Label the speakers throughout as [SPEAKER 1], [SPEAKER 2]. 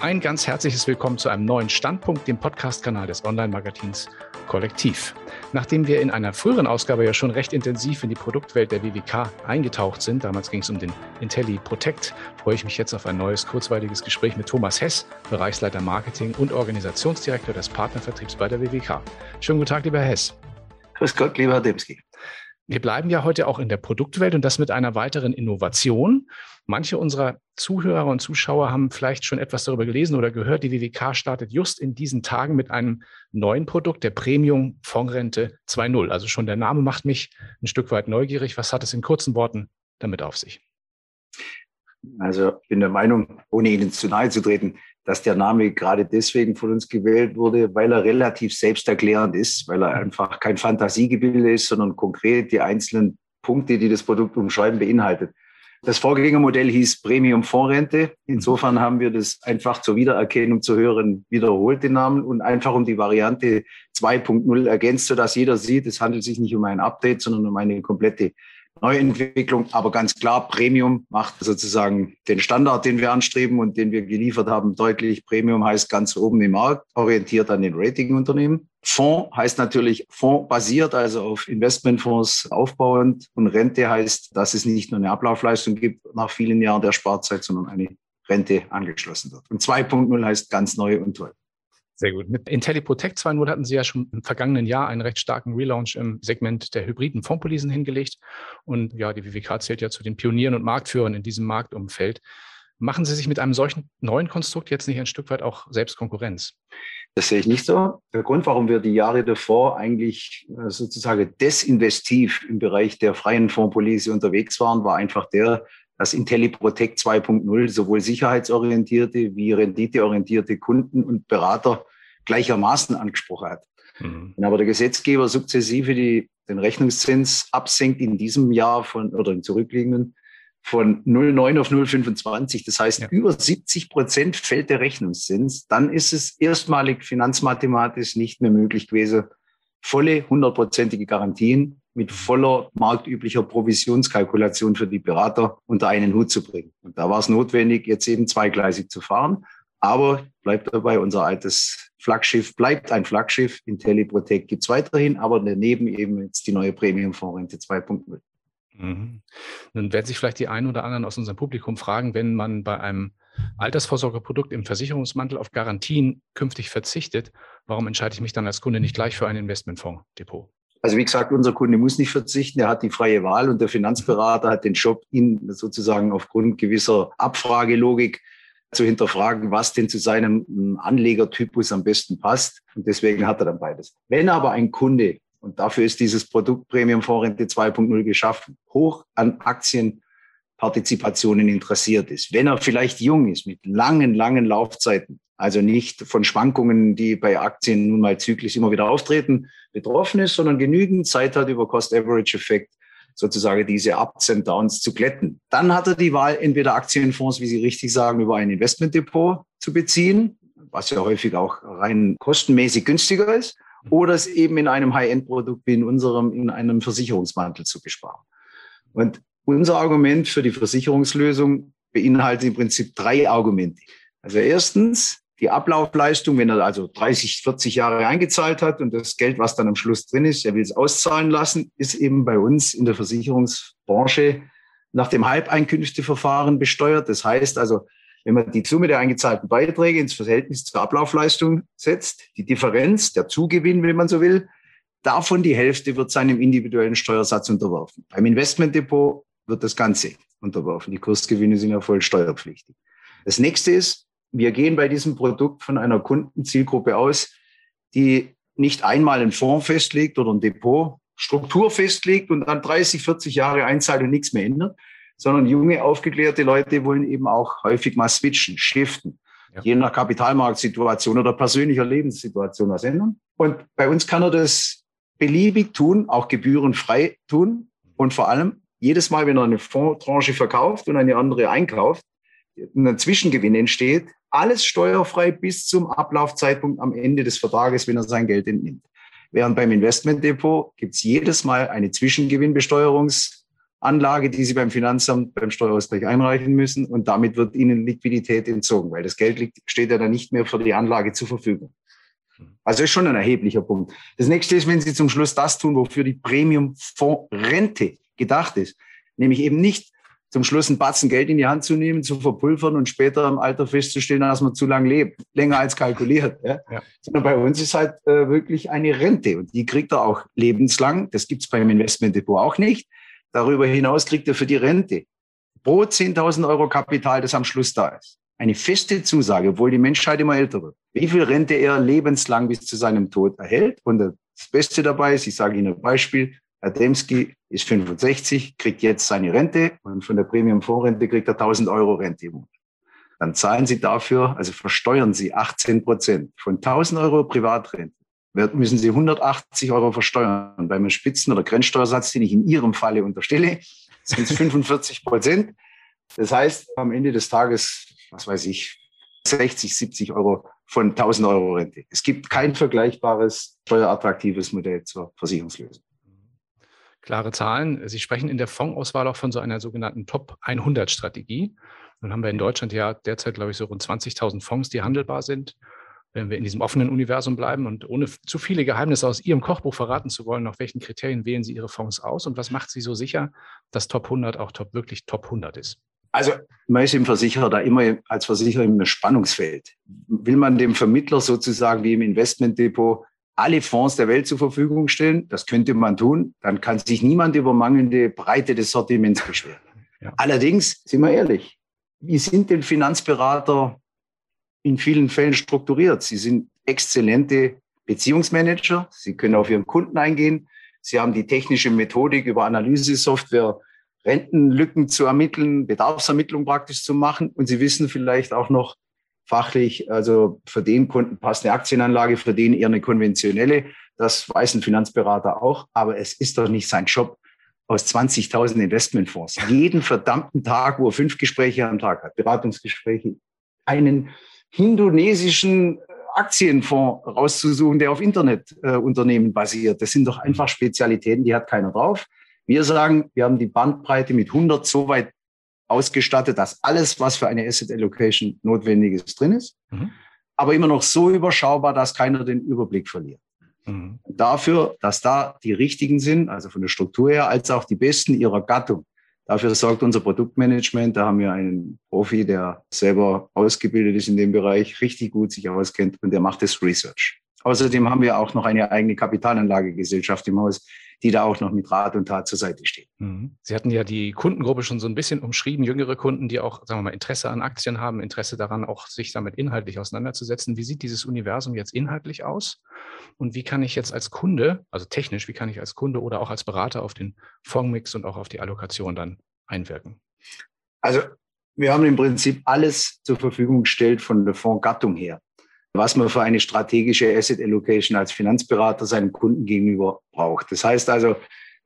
[SPEAKER 1] Ein ganz herzliches Willkommen zu einem neuen Standpunkt, dem Podcast-Kanal des Online-Magazins Kollektiv. Nachdem wir in einer früheren Ausgabe ja schon recht intensiv in die Produktwelt der WWK eingetaucht sind, damals ging es um den Intelli Protect, freue ich mich jetzt auf ein neues kurzweiliges Gespräch mit Thomas Hess, Bereichsleiter Marketing und Organisationsdirektor des Partnervertriebs bei der WWK. Schönen guten Tag, lieber Hess.
[SPEAKER 2] Grüß Gott, lieber Herr Demski.
[SPEAKER 1] Wir bleiben ja heute auch in der Produktwelt und das mit einer weiteren Innovation. Manche unserer Zuhörer und Zuschauer haben vielleicht schon etwas darüber gelesen oder gehört. Die WWK startet just in diesen Tagen mit einem neuen Produkt, der Premium Fondsrente 2.0. Also schon der Name macht mich ein Stück weit neugierig. Was hat es in kurzen Worten damit auf sich?
[SPEAKER 2] Also ich bin der Meinung, ohne Ihnen zu nahe zu treten, dass der Name gerade deswegen von uns gewählt wurde, weil er relativ selbsterklärend ist, weil er einfach kein Fantasiegebilde ist, sondern konkret die einzelnen Punkte, die das Produkt umschreiben, beinhaltet. Das Vorgängermodell hieß Premium Fondsrente. Insofern haben wir das einfach zur Wiedererkennung zu hören wiederholt den Namen und einfach um die Variante 2.0 ergänzt, sodass jeder sieht, es handelt sich nicht um ein Update, sondern um eine komplette Neuentwicklung. Aber ganz klar, Premium macht sozusagen den Standard, den wir anstreben und den wir geliefert haben, deutlich. Premium heißt ganz oben im Markt, orientiert an den Ratingunternehmen. Fonds heißt natürlich fondsbasiert, also auf Investmentfonds aufbauend. Und Rente heißt, dass es nicht nur eine Ablaufleistung gibt nach vielen Jahren der Sparzeit, sondern eine Rente angeschlossen wird. Und 2.0 heißt ganz neu und toll.
[SPEAKER 1] Sehr gut. Mit IntelliProtect 2.0 hatten Sie ja schon im vergangenen Jahr einen recht starken Relaunch im Segment der hybriden Fondspolisen hingelegt. Und ja, die WWK zählt ja zu den Pionieren und Marktführern in diesem Marktumfeld. Machen Sie sich mit einem solchen neuen Konstrukt jetzt nicht ein Stück weit auch selbst Konkurrenz?
[SPEAKER 2] Das sehe ich nicht so. Der Grund, warum wir die Jahre davor eigentlich äh, sozusagen desinvestiv im Bereich der freien Fondspolice unterwegs waren, war einfach der, dass IntelliProtect 2.0 sowohl sicherheitsorientierte wie renditeorientierte Kunden und Berater gleichermaßen angesprochen hat. Mhm. Wenn aber der Gesetzgeber sukzessive die, den Rechnungszins absenkt in diesem Jahr von oder im zurückliegenden von 0,9 auf 0,25, das heißt ja. über 70 Prozent fällt der Rechnungszins, dann ist es erstmalig finanzmathematisch nicht mehr möglich gewesen, volle hundertprozentige Garantien mit voller marktüblicher Provisionskalkulation für die Berater unter einen Hut zu bringen. Und da war es notwendig, jetzt eben zweigleisig zu fahren. Aber bleibt dabei, unser altes Flaggschiff bleibt ein Flaggschiff. IntelliProtect gibt es weiterhin, aber daneben eben jetzt die neue Premium-Fondsrente 2.0.
[SPEAKER 1] Mhm. Nun werden sich vielleicht die einen oder anderen aus unserem Publikum fragen, wenn man bei einem Altersvorsorgeprodukt im Versicherungsmantel auf Garantien künftig verzichtet, warum entscheide ich mich dann als Kunde nicht gleich für ein Investmentfonds-Depot?
[SPEAKER 2] Also wie gesagt, unser Kunde muss nicht verzichten, er hat die freie Wahl und der Finanzberater hat den Job, ihn sozusagen aufgrund gewisser Abfragelogik zu hinterfragen, was denn zu seinem hm, Anlegertypus am besten passt. Und deswegen hat er dann beides. Wenn aber ein Kunde, und dafür ist dieses Produkt Premium Fondsrente 2.0 geschaffen, hoch an Aktienpartizipationen interessiert ist, wenn er vielleicht jung ist mit langen, langen Laufzeiten, also nicht von Schwankungen, die bei Aktien nun mal zyklisch immer wieder auftreten, betroffen ist, sondern genügend Zeit hat über Cost-Average-Effekt sozusagen diese Ups und Downs zu glätten. Dann hat er die Wahl, entweder Aktienfonds, wie Sie richtig sagen, über ein Investmentdepot zu beziehen, was ja häufig auch rein kostenmäßig günstiger ist, oder es eben in einem High-End-Produkt wie in unserem, in einem Versicherungsmantel zu besparen. Und unser Argument für die Versicherungslösung beinhaltet im Prinzip drei Argumente. Also erstens, die Ablaufleistung, wenn er also 30, 40 Jahre eingezahlt hat und das Geld, was dann am Schluss drin ist, er will es auszahlen lassen, ist eben bei uns in der Versicherungsbranche nach dem Halbeinkünfteverfahren besteuert. Das heißt also, wenn man die Summe der eingezahlten Beiträge ins Verhältnis zur Ablaufleistung setzt, die Differenz, der Zugewinn, wenn man so will, davon die Hälfte wird seinem individuellen Steuersatz unterworfen. Beim Investmentdepot wird das Ganze unterworfen. Die Kursgewinne sind ja voll steuerpflichtig. Das nächste ist, wir gehen bei diesem Produkt von einer Kundenzielgruppe aus, die nicht einmal einen Fonds festlegt oder ein Depot, Struktur festlegt und dann 30, 40 Jahre einzahlt und nichts mehr ändert, sondern junge, aufgeklärte Leute wollen eben auch häufig mal switchen, shiften, ja. je nach Kapitalmarktsituation oder persönlicher Lebenssituation was ändern. Und bei uns kann er das beliebig tun, auch gebührenfrei tun und vor allem jedes Mal, wenn er eine Fondstranche verkauft und eine andere einkauft, ein Zwischengewinn entsteht, alles steuerfrei bis zum Ablaufzeitpunkt am Ende des Vertrages, wenn er sein Geld entnimmt. Während beim Investmentdepot gibt es jedes Mal eine Zwischengewinnbesteuerungsrate Anlage, die Sie beim Finanzamt beim Steuerausgleich einreichen müssen und damit wird Ihnen Liquidität entzogen, weil das Geld liegt, steht ja dann nicht mehr für die Anlage zur Verfügung. Also ist schon ein erheblicher Punkt. Das nächste ist, wenn Sie zum Schluss das tun, wofür die Premium-Fonds-Rente gedacht ist, nämlich eben nicht zum Schluss einen Batzen Geld in die Hand zu nehmen, zu verpulvern und später im Alter festzustellen, dass man zu lange lebt, länger als kalkuliert. Ja? Ja. Sondern bei uns ist halt äh, wirklich eine Rente und die kriegt er auch lebenslang. Das gibt's beim Investmentdepot auch nicht. Darüber hinaus kriegt er für die Rente pro 10.000 Euro Kapital, das am Schluss da ist, eine feste Zusage, obwohl die Menschheit immer älter wird, wie viel Rente er lebenslang bis zu seinem Tod erhält. Und das Beste dabei ist, ich sage Ihnen ein Beispiel, Herr Demski ist 65, kriegt jetzt seine Rente und von der Premium-Fondsrente kriegt er 1000 Euro Rente im Monat. Dann zahlen Sie dafür, also versteuern Sie 18 Prozent. Von 1000 Euro Privatrente müssen Sie 180 Euro versteuern. Beim Spitzen- oder Grenzsteuersatz, den ich in Ihrem Falle unterstelle, sind es 45 Prozent. Das heißt, am Ende des Tages, was weiß ich, 60, 70 Euro von 1000 Euro Rente. Es gibt kein vergleichbares steuerattraktives Modell zur Versicherungslösung
[SPEAKER 1] klare Zahlen. Sie sprechen in der Fondsauswahl auch von so einer sogenannten Top 100 Strategie. Nun haben wir in Deutschland ja derzeit, glaube ich, so rund 20.000 Fonds, die handelbar sind. Wenn wir in diesem offenen Universum bleiben und ohne zu viele Geheimnisse aus Ihrem Kochbuch verraten zu wollen, nach welchen Kriterien wählen Sie Ihre Fonds aus und was macht Sie so sicher, dass Top 100 auch top, wirklich Top 100 ist?
[SPEAKER 2] Also man ist im Versicherer da immer als Versicherer im Spannungsfeld. Will man dem Vermittler sozusagen wie im Investmentdepot alle Fonds der Welt zur Verfügung stellen. Das könnte man tun. Dann kann sich niemand über mangelnde Breite des Sortiments beschweren. Ja. Allerdings, sind wir ehrlich, wie sind denn Finanzberater in vielen Fällen strukturiert? Sie sind exzellente Beziehungsmanager. Sie können auf Ihren Kunden eingehen. Sie haben die technische Methodik über Analysesoftware, Rentenlücken zu ermitteln, Bedarfsermittlung praktisch zu machen. Und Sie wissen vielleicht auch noch, fachlich, also für den Kunden passt eine Aktienanlage, für den eher eine konventionelle. Das weiß ein Finanzberater auch, aber es ist doch nicht sein Job aus 20.000 Investmentfonds. Jeden verdammten Tag, wo er fünf Gespräche am Tag hat, Beratungsgespräche, einen indonesischen Aktienfonds rauszusuchen, der auf Internetunternehmen äh, basiert. Das sind doch einfach Spezialitäten, die hat keiner drauf. Wir sagen, wir haben die Bandbreite mit 100 so weit ausgestattet, dass alles, was für eine Asset Allocation notwendig ist, drin ist, mhm. aber immer noch so überschaubar, dass keiner den Überblick verliert. Mhm. Dafür, dass da die richtigen sind, also von der Struktur her, als auch die besten ihrer Gattung. Dafür sorgt unser Produktmanagement. Da haben wir einen Profi, der selber ausgebildet ist in dem Bereich, richtig gut sich auskennt und der macht das Research. Außerdem haben wir auch noch eine eigene Kapitalanlagegesellschaft im Haus, die da auch noch mit Rat und Tat zur Seite steht.
[SPEAKER 1] Mhm. Sie hatten ja die Kundengruppe schon so ein bisschen umschrieben, jüngere Kunden, die auch, sagen wir mal, Interesse an Aktien haben, Interesse daran, auch sich damit inhaltlich auseinanderzusetzen. Wie sieht dieses Universum jetzt inhaltlich aus? Und wie kann ich jetzt als Kunde, also technisch, wie kann ich als Kunde oder auch als Berater auf den Fondsmix und auch auf die Allokation dann einwirken?
[SPEAKER 2] Also wir haben im Prinzip alles zur Verfügung gestellt von der Fondsgattung her was man für eine strategische Asset Allocation als Finanzberater seinem Kunden gegenüber braucht. Das heißt also,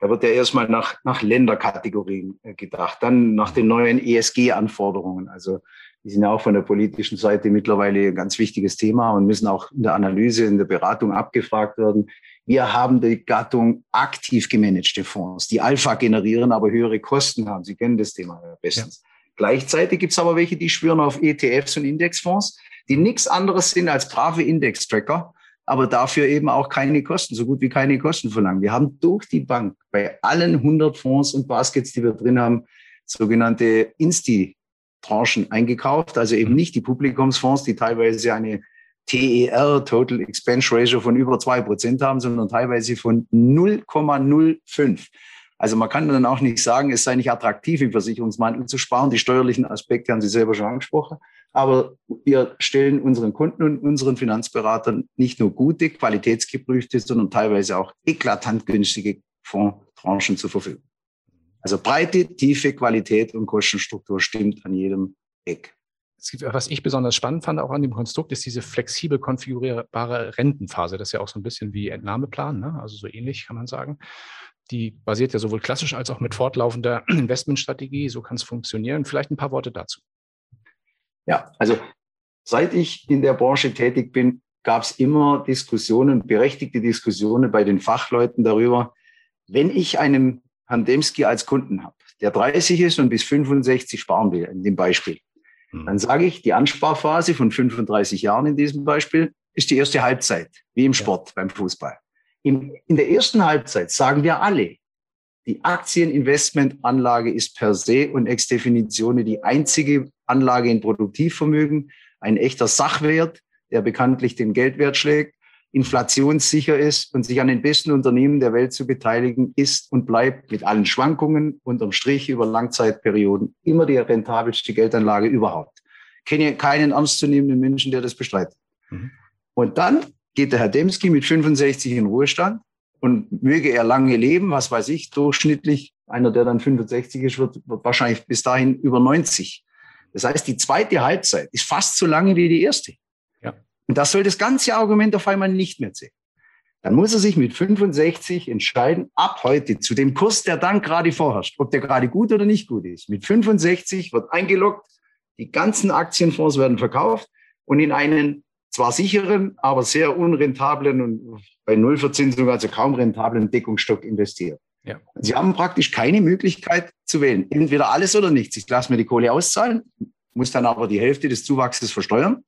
[SPEAKER 2] da wird ja erstmal nach, nach Länderkategorien äh, gedacht, dann nach den neuen ESG-Anforderungen. Also die sind ja auch von der politischen Seite mittlerweile ein ganz wichtiges Thema und müssen auch in der Analyse, in der Beratung abgefragt werden. Wir haben die Gattung aktiv gemanagte Fonds, die Alpha generieren, aber höhere Kosten haben. Sie kennen das Thema bestens. Ja. Gleichzeitig gibt es aber welche, die schwören auf ETFs und Indexfonds die nichts anderes sind als brave Index-Tracker, aber dafür eben auch keine Kosten, so gut wie keine Kosten verlangen. Wir haben durch die Bank bei allen 100 Fonds und Baskets, die wir drin haben, sogenannte Insti-Tranchen eingekauft, also eben mhm. nicht die Publikumsfonds, die teilweise eine TER, Total Expense Ratio von über zwei Prozent haben, sondern teilweise von 0,05. Also man kann dann auch nicht sagen, es sei nicht attraktiv, im Versicherungsmantel zu sparen. Die steuerlichen Aspekte haben Sie selber schon angesprochen. Aber wir stellen unseren Kunden und unseren Finanzberatern nicht nur gute, qualitätsgeprüfte, sondern teilweise auch eklatant günstige Fondstranchen zur Verfügung. Also breite, tiefe Qualität und Kostenstruktur stimmt an jedem Eck.
[SPEAKER 1] Was ich besonders spannend fand auch an dem Konstrukt, ist diese flexibel konfigurierbare Rentenphase. Das ist ja auch so ein bisschen wie Entnahmeplan, ne? also so ähnlich kann man sagen. Die basiert ja sowohl klassisch als auch mit fortlaufender Investmentstrategie. So kann es funktionieren. Vielleicht ein paar Worte dazu.
[SPEAKER 2] Ja, also seit ich in der Branche tätig bin, gab es immer Diskussionen, berechtigte Diskussionen bei den Fachleuten darüber, wenn ich einen Herrn Demski als Kunden habe, der 30 ist und bis 65 sparen will, in dem Beispiel. Hm. Dann sage ich, die Ansparphase von 35 Jahren in diesem Beispiel ist die erste Halbzeit, wie im Sport, ja. beim Fußball. In, in der ersten Halbzeit sagen wir alle, die Aktieninvestmentanlage ist per se und ex Definition die einzige Anlage in Produktivvermögen, ein echter Sachwert, der bekanntlich den Geldwert schlägt, inflationssicher ist und sich an den besten Unternehmen der Welt zu beteiligen, ist und bleibt mit allen Schwankungen unterm Strich über Langzeitperioden immer die rentabelste Geldanlage überhaupt. Ich kenne keinen ernstzunehmenden Menschen, der das bestreitet. Mhm. Und dann geht der Herr Demski mit 65 in Ruhestand und möge er lange leben, was weiß ich, durchschnittlich, einer, der dann 65 ist, wird, wird wahrscheinlich bis dahin über 90. Das heißt, die zweite Halbzeit ist fast so lange wie die erste. Und das soll das ganze Argument auf einmal nicht mehr zählen. Dann muss er sich mit 65 entscheiden, ab heute zu dem Kurs, der dann gerade vorherrscht, ob der gerade gut oder nicht gut ist. Mit 65 wird eingeloggt, die ganzen Aktienfonds werden verkauft und in einen zwar sicheren, aber sehr unrentablen und bei Nullverzinsung, also kaum rentablen Deckungsstock investiert. Ja. Sie haben praktisch keine Möglichkeit zu wählen. Entweder alles oder nichts. Ich lasse mir die Kohle auszahlen, muss dann aber die Hälfte des Zuwachses versteuern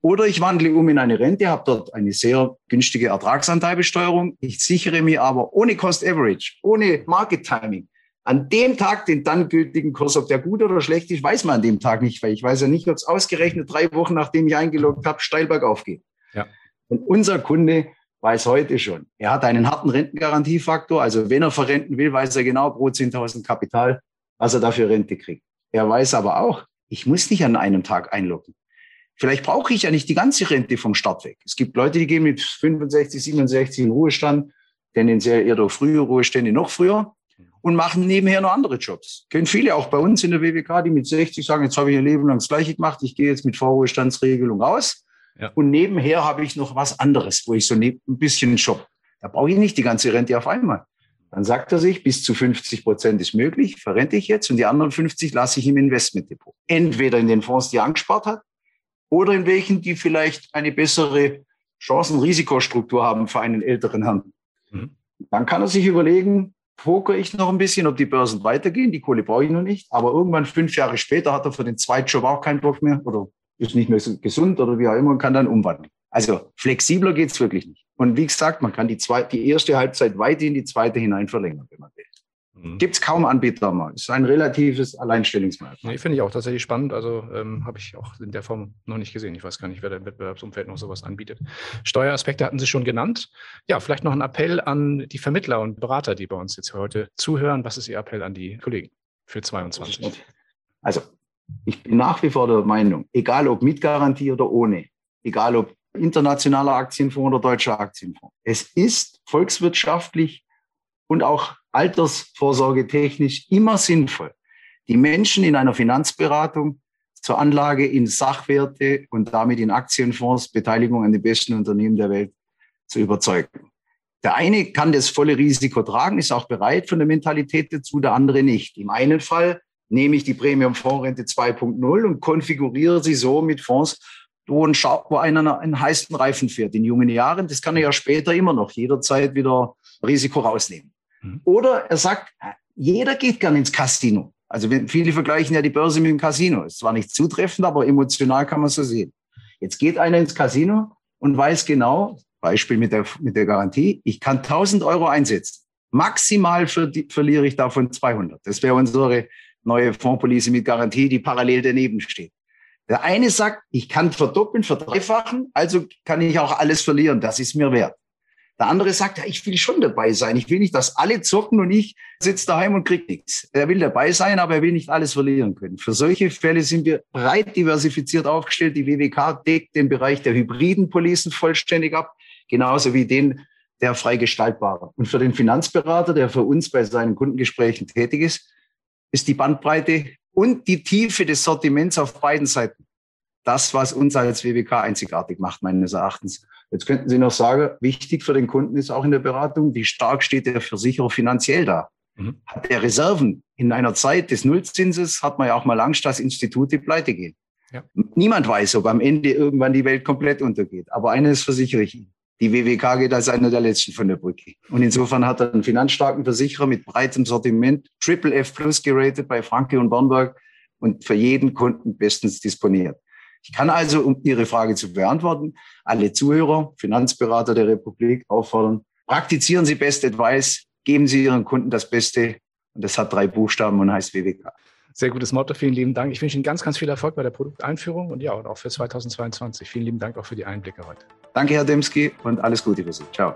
[SPEAKER 2] oder ich wandle um in eine Rente, habe dort eine sehr günstige Ertragsanteilbesteuerung. Ich sichere mir aber ohne Cost Average, ohne Market Timing, an dem Tag den dann gültigen Kurs, ob der gut oder schlecht ist, weiß man an dem Tag nicht, weil ich weiß ja nicht, ob es ausgerechnet drei Wochen, nachdem ich eingeloggt habe, steil bergauf geht. Ja. Und unser Kunde weiß heute schon, er hat einen harten Rentengarantiefaktor. Also wenn er verrenten will, weiß er genau pro 10.000 Kapital, was er dafür Rente kriegt. Er weiß aber auch, ich muss nicht an einem Tag einloggen. Vielleicht brauche ich ja nicht die ganze Rente vom Start weg. Es gibt Leute, die gehen mit 65, 67 in Ruhestand, tendenziell eher durch frühe Ruhestände noch früher und machen nebenher noch andere Jobs. Kennen viele auch bei uns in der WWK, die mit 60 sagen, jetzt habe ich ein Leben lang das Gleiche gemacht, ich gehe jetzt mit Vorruhestandsregelung raus. Ja. Und nebenher habe ich noch was anderes, wo ich so ein bisschen Job. Da brauche ich nicht die ganze Rente auf einmal. Dann sagt er sich, bis zu 50 Prozent ist möglich, verrente ich jetzt und die anderen 50 lasse ich im Investmentdepot. Entweder in den Fonds, die er angespart hat, oder in welchen, die vielleicht eine bessere Chancen-Risikostruktur haben für einen älteren Herrn. Mhm. Dann kann er sich überlegen, poker ich noch ein bisschen, ob die Börsen weitergehen, die Kohle brauche ich noch nicht, aber irgendwann fünf Jahre später hat er für den Zweitjob auch keinen Bock mehr oder ist nicht mehr so gesund oder wie auch immer und kann dann umwandeln. Also flexibler geht's wirklich nicht. Und wie gesagt, man kann die, zweite, die erste Halbzeit weit in die zweite hinein verlängern, wenn man will. Mhm. Gibt es kaum Anbieter mal. Es ist ein relatives Alleinstellungsmerkmal.
[SPEAKER 1] Nee, Finde ich auch tatsächlich spannend. Also ähm, habe ich auch in der Form noch nicht gesehen. Ich weiß gar nicht, wer da im Wettbewerbsumfeld noch sowas anbietet. Steueraspekte hatten Sie schon genannt. Ja, vielleicht noch ein Appell an die Vermittler und Berater, die bei uns jetzt heute zuhören. Was ist Ihr Appell an die Kollegen für 22?
[SPEAKER 2] Also, ich bin nach wie vor der Meinung, egal ob mit Garantie oder ohne, egal ob internationaler Aktienfonds oder deutscher Aktienfonds, es ist volkswirtschaftlich und auch altersvorsorge technisch immer sinnvoll, die Menschen in einer Finanzberatung zur Anlage in Sachwerte und damit in Aktienfonds, Beteiligung an den besten Unternehmen der Welt zu überzeugen. Der eine kann das volle Risiko tragen, ist auch bereit von der Mentalität dazu, der andere nicht. Im einen Fall nehme ich die Premium-Fondsrente 2.0 und konfiguriere sie so mit Fonds, wo, ein wo einer einen heißen Reifen fährt in jungen Jahren. Das kann er ja später immer noch jederzeit wieder Risiko rausnehmen. Mhm. Oder er sagt, jeder geht gern ins Casino. Also viele vergleichen ja die Börse mit dem Casino. Ist zwar nicht zutreffend, aber emotional kann man so sehen. Jetzt geht einer ins Casino und weiß genau, Beispiel mit der, mit der Garantie, ich kann 1000 Euro einsetzen. Maximal verliere ich davon 200. Das wäre unsere neue Fondspolice mit Garantie, die parallel daneben steht. Der eine sagt, ich kann verdoppeln, verdreifachen, also kann ich auch alles verlieren. Das ist mir wert. Der andere sagt, ja, ich will schon dabei sein. Ich will nicht, dass alle zocken und ich sitze daheim und krieg nichts. Er will dabei sein, aber er will nicht alles verlieren können. Für solche Fälle sind wir breit diversifiziert aufgestellt. Die WWK deckt den Bereich der hybriden Policen vollständig ab, genauso wie den der frei gestaltbare. Und für den Finanzberater, der für uns bei seinen Kundengesprächen tätig ist, ist die Bandbreite und die Tiefe des Sortiments auf beiden Seiten das, was uns als WWK einzigartig macht, meines Erachtens. Jetzt könnten Sie noch sagen, wichtig für den Kunden ist auch in der Beratung, wie stark steht der Versicherer finanziell da? Mhm. Hat er Reserven? In einer Zeit des Nullzinses hat man ja auch mal Angst, dass Institute pleite gehen. Ja. Niemand weiß, ob am Ende irgendwann die Welt komplett untergeht. Aber eines versichere ich Ihnen. Die WWK geht als einer der letzten von der Brücke. Und insofern hat er einen finanzstarken Versicherer mit breitem Sortiment, Triple F Plus geratet bei Franke und Bornberg und für jeden Kunden bestens disponiert. Ich kann also, um Ihre Frage zu beantworten, alle Zuhörer, Finanzberater der Republik auffordern, praktizieren Sie Best Advice, geben Sie Ihren Kunden das Beste. Und das hat drei Buchstaben und heißt WWK.
[SPEAKER 1] Sehr gutes Motto, vielen lieben Dank. Ich wünsche Ihnen ganz, ganz viel Erfolg bei der Produkteinführung und ja, und auch für 2022. Vielen lieben Dank auch für die Einblicke heute.
[SPEAKER 2] Danke, Herr Demski, und alles Gute für Sie. Ciao.